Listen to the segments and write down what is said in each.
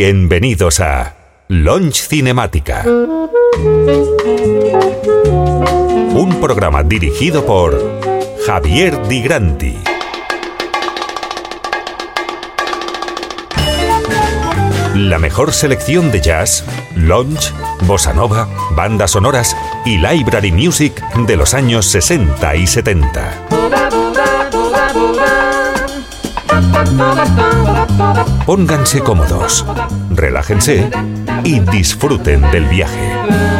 Bienvenidos a Launch Cinemática. Un programa dirigido por Javier Di Granti. La mejor selección de jazz, lounge, bossa nova, bandas sonoras y library music de los años 60 y 70. Pónganse cómodos, relájense y disfruten del viaje.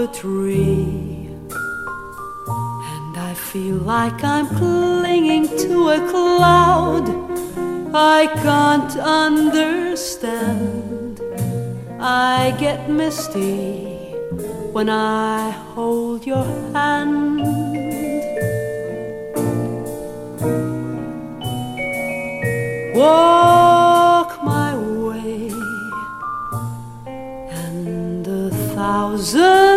A tree. And I feel like I'm clinging to a cloud. I can't understand. I get misty when I hold your hand. walk my way, and a thousand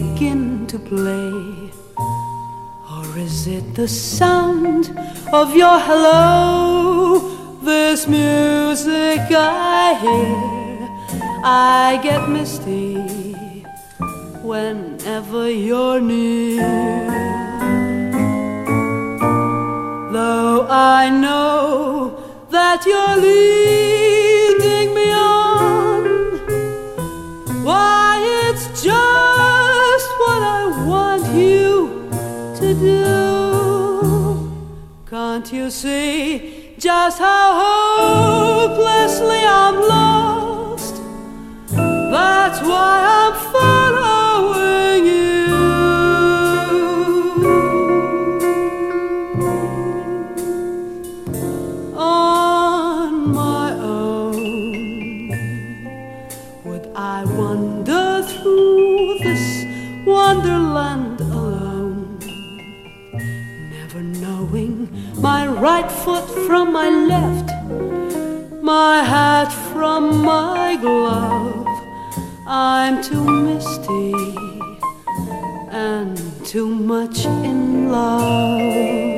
begin to play. Or is it the sound of your hello? This music I hear, I get misty whenever you're near. Though I know that you're leading how right foot from my left, my hat from my glove. I'm too misty and too much in love.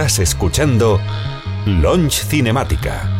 Estás escuchando Launch Cinemática.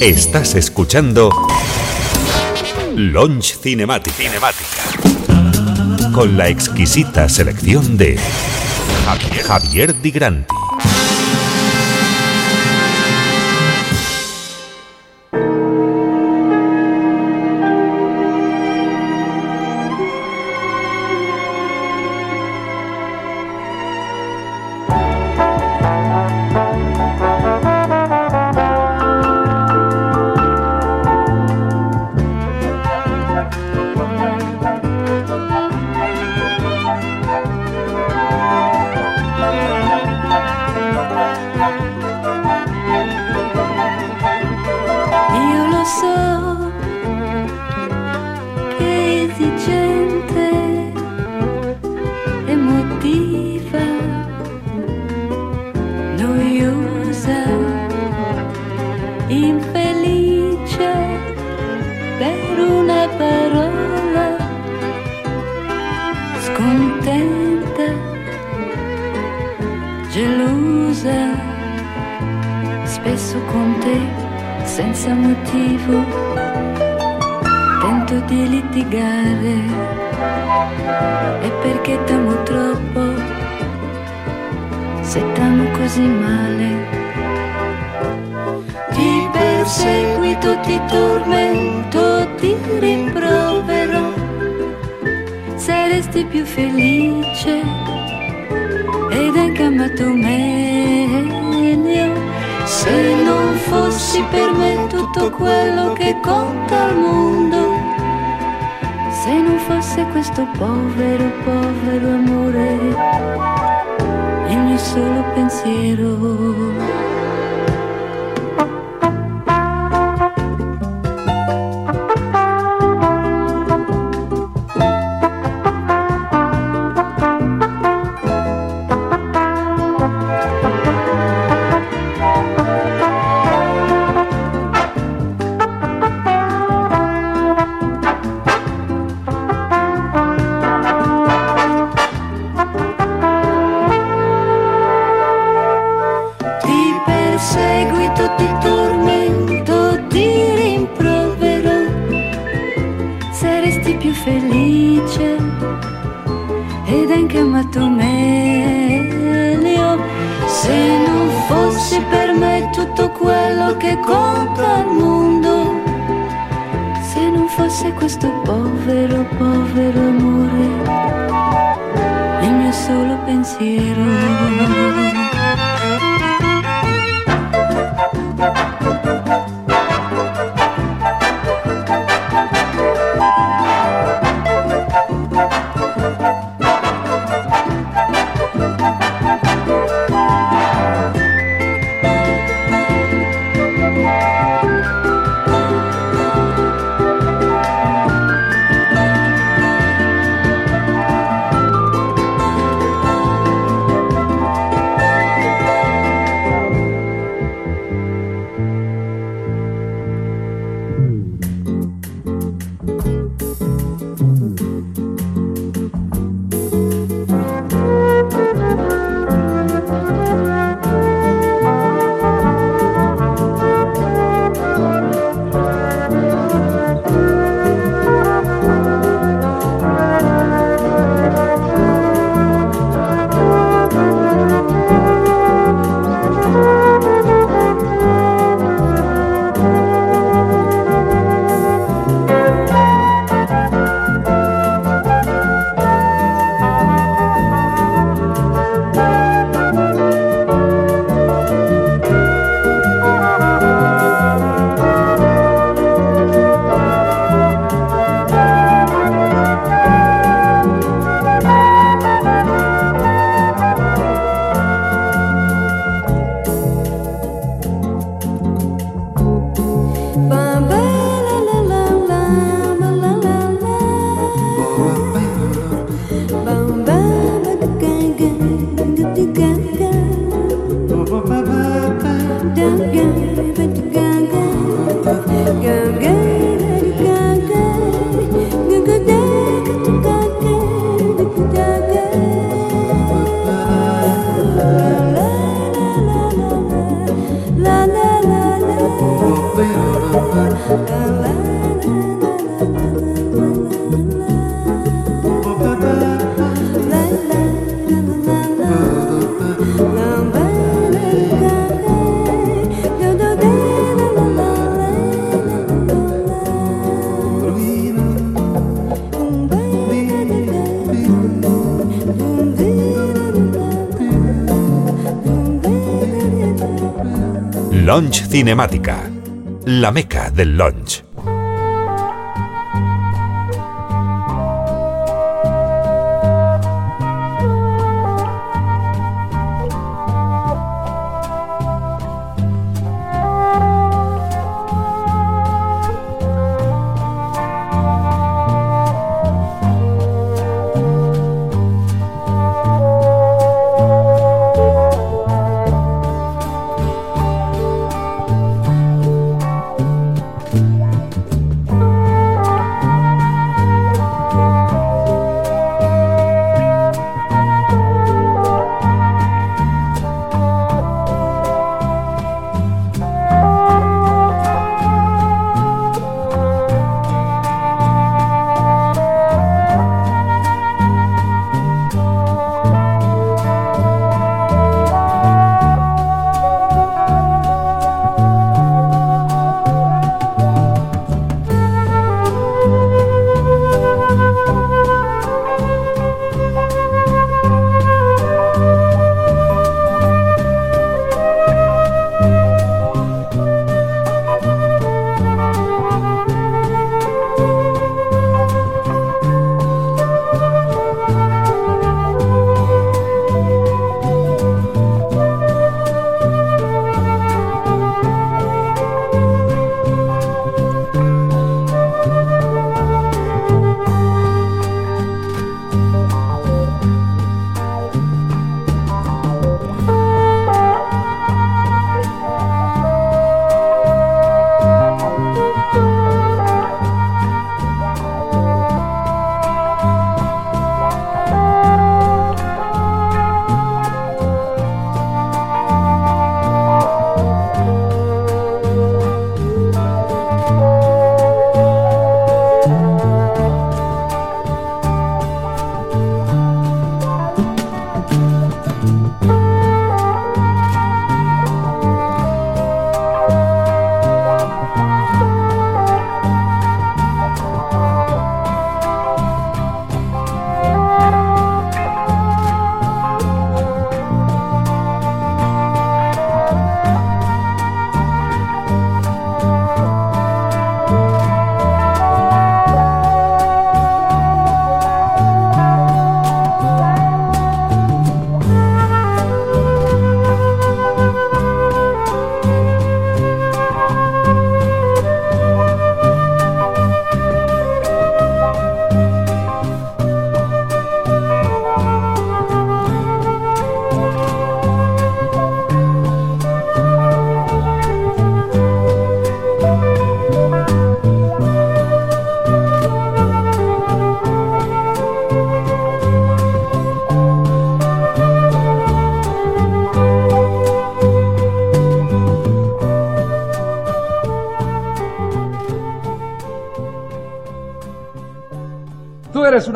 Estás escuchando Launch Cinematic. Cinemática. Con la exquisita selección de Javier, Javier Di Granti. senza motivo, tento di litigare, è perché t'amo troppo, se t'amo così male. Ti perseguito, ti tormento, ti rimprovero, saresti più felice ed anche amato meglio. Se non fossi per me tutto quello che conta al mondo. Se non fosse questo povero, povero amore, il mio solo pensiero. Launch Cinemática, la meca del launch.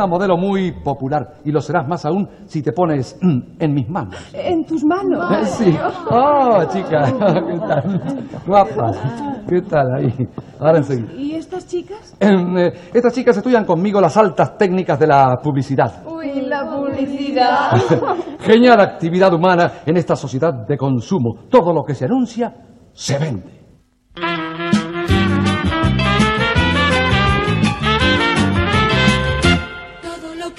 Una modelo muy popular y lo serás más aún si te pones en mis manos. ¿En tus manos? Eh, sí. Oh, chica, ¿qué tal? Guapa. ¿Qué tal ahí? Ahora enseguida. ¿Y estas chicas? Em, eh, estas chicas estudian conmigo las altas técnicas de la publicidad. Uy, la publicidad. Genial actividad humana en esta sociedad de consumo. Todo lo que se anuncia se vende.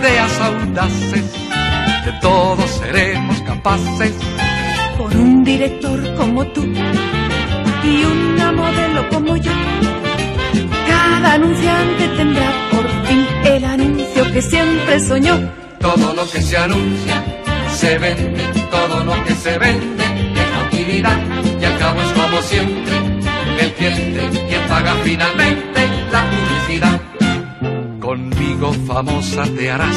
ideas audaces, de todos seremos capaces. Por un director como tú y una modelo como yo, cada anunciante tendrá por fin el anuncio que siempre soñó. Todo lo que se anuncia se vende, todo lo que se vende es utilidad y al cabo es como siempre, el cliente quien paga finalmente la publicidad. Conmigo famosa te harás,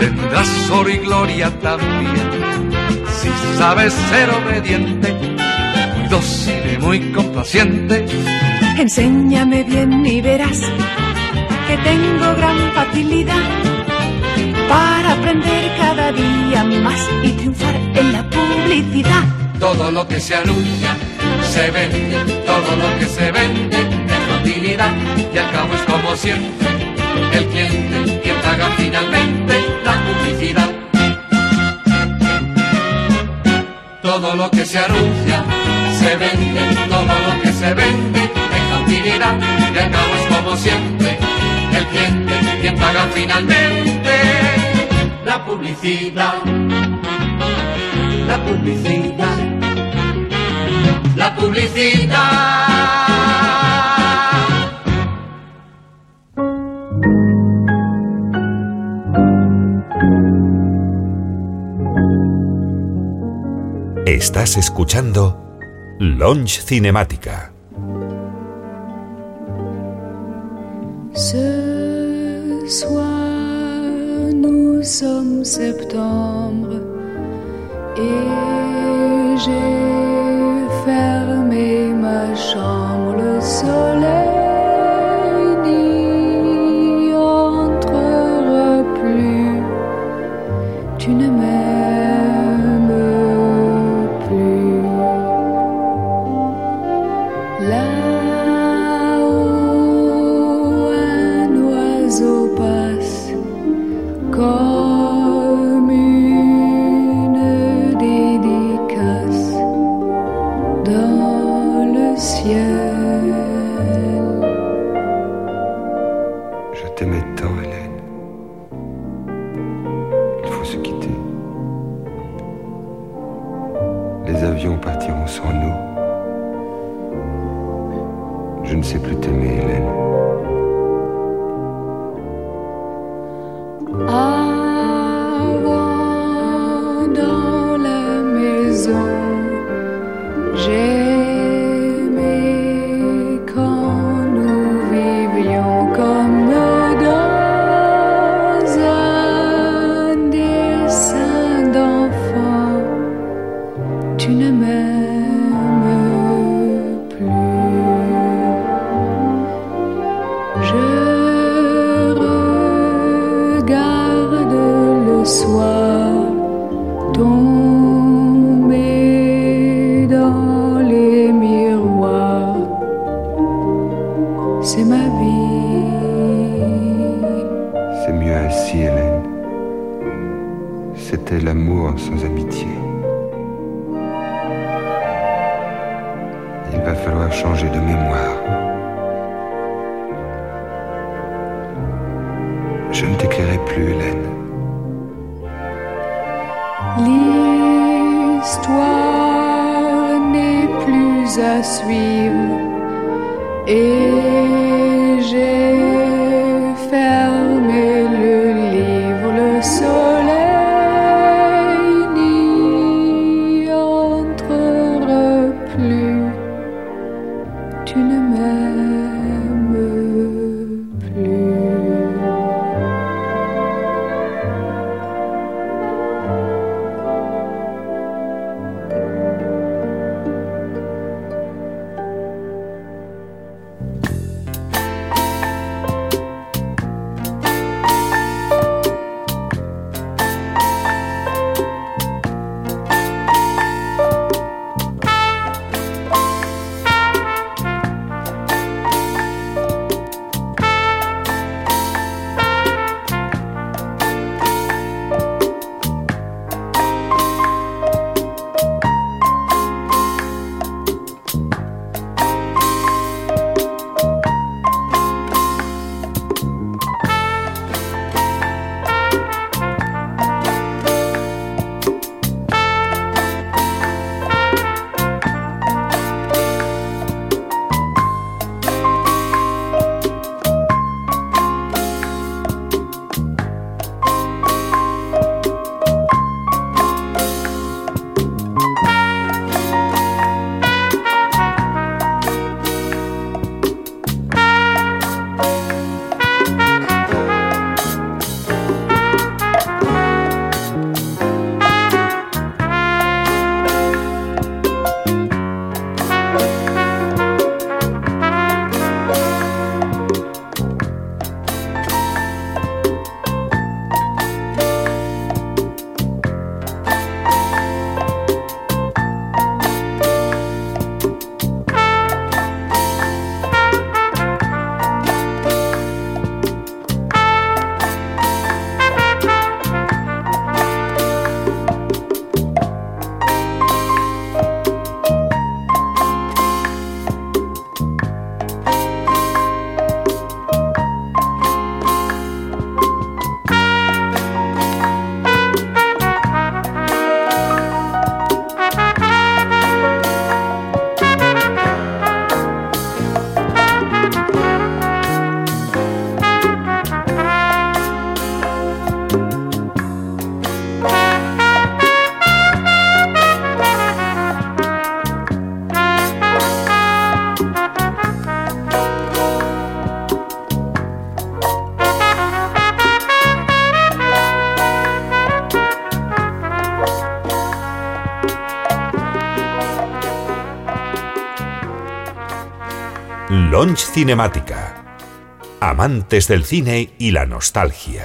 tendrás oro y gloria también. Si sabes ser obediente, muy dócil y muy complaciente, Enséñame bien y verás que tengo gran facilidad para aprender cada día más y triunfar en la publicidad. todo lo que se anuncia se vende, todo lo que se vende es utilidad y al cabo es como siempre el cliente quien paga finalmente la publicidad. Todo lo que se anuncia se vende, todo lo que se vende es utilidad y al cabo es como siempre el cliente quien paga finalmente la publicidad. La publicidad. La publicidad. Estás escuchando Launch Cinemática. Ce soir, nous sommes septembre et j'ai fermé ma chambre. Le soleil Oh. L'amour sans amitié. Il va falloir changer de mémoire. Je ne t'écrirai plus, Hélène. L'histoire n'est plus à suivre et j'ai Launch Cinemática. Amantes del cine y la nostalgia.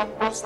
Vamos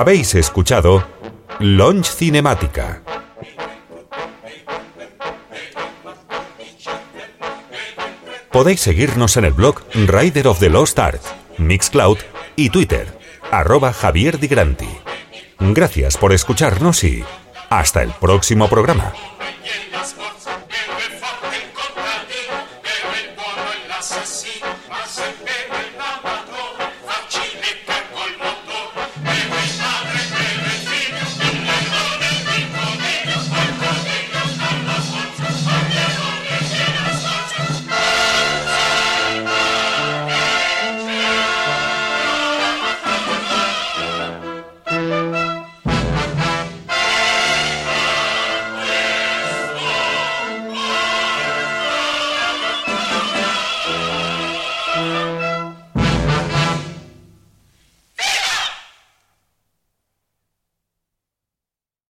Habéis escuchado Launch Cinemática. Podéis seguirnos en el blog Rider of the Lost Art, Mixcloud y Twitter, arroba Javier. Gracias por escucharnos y hasta el próximo programa.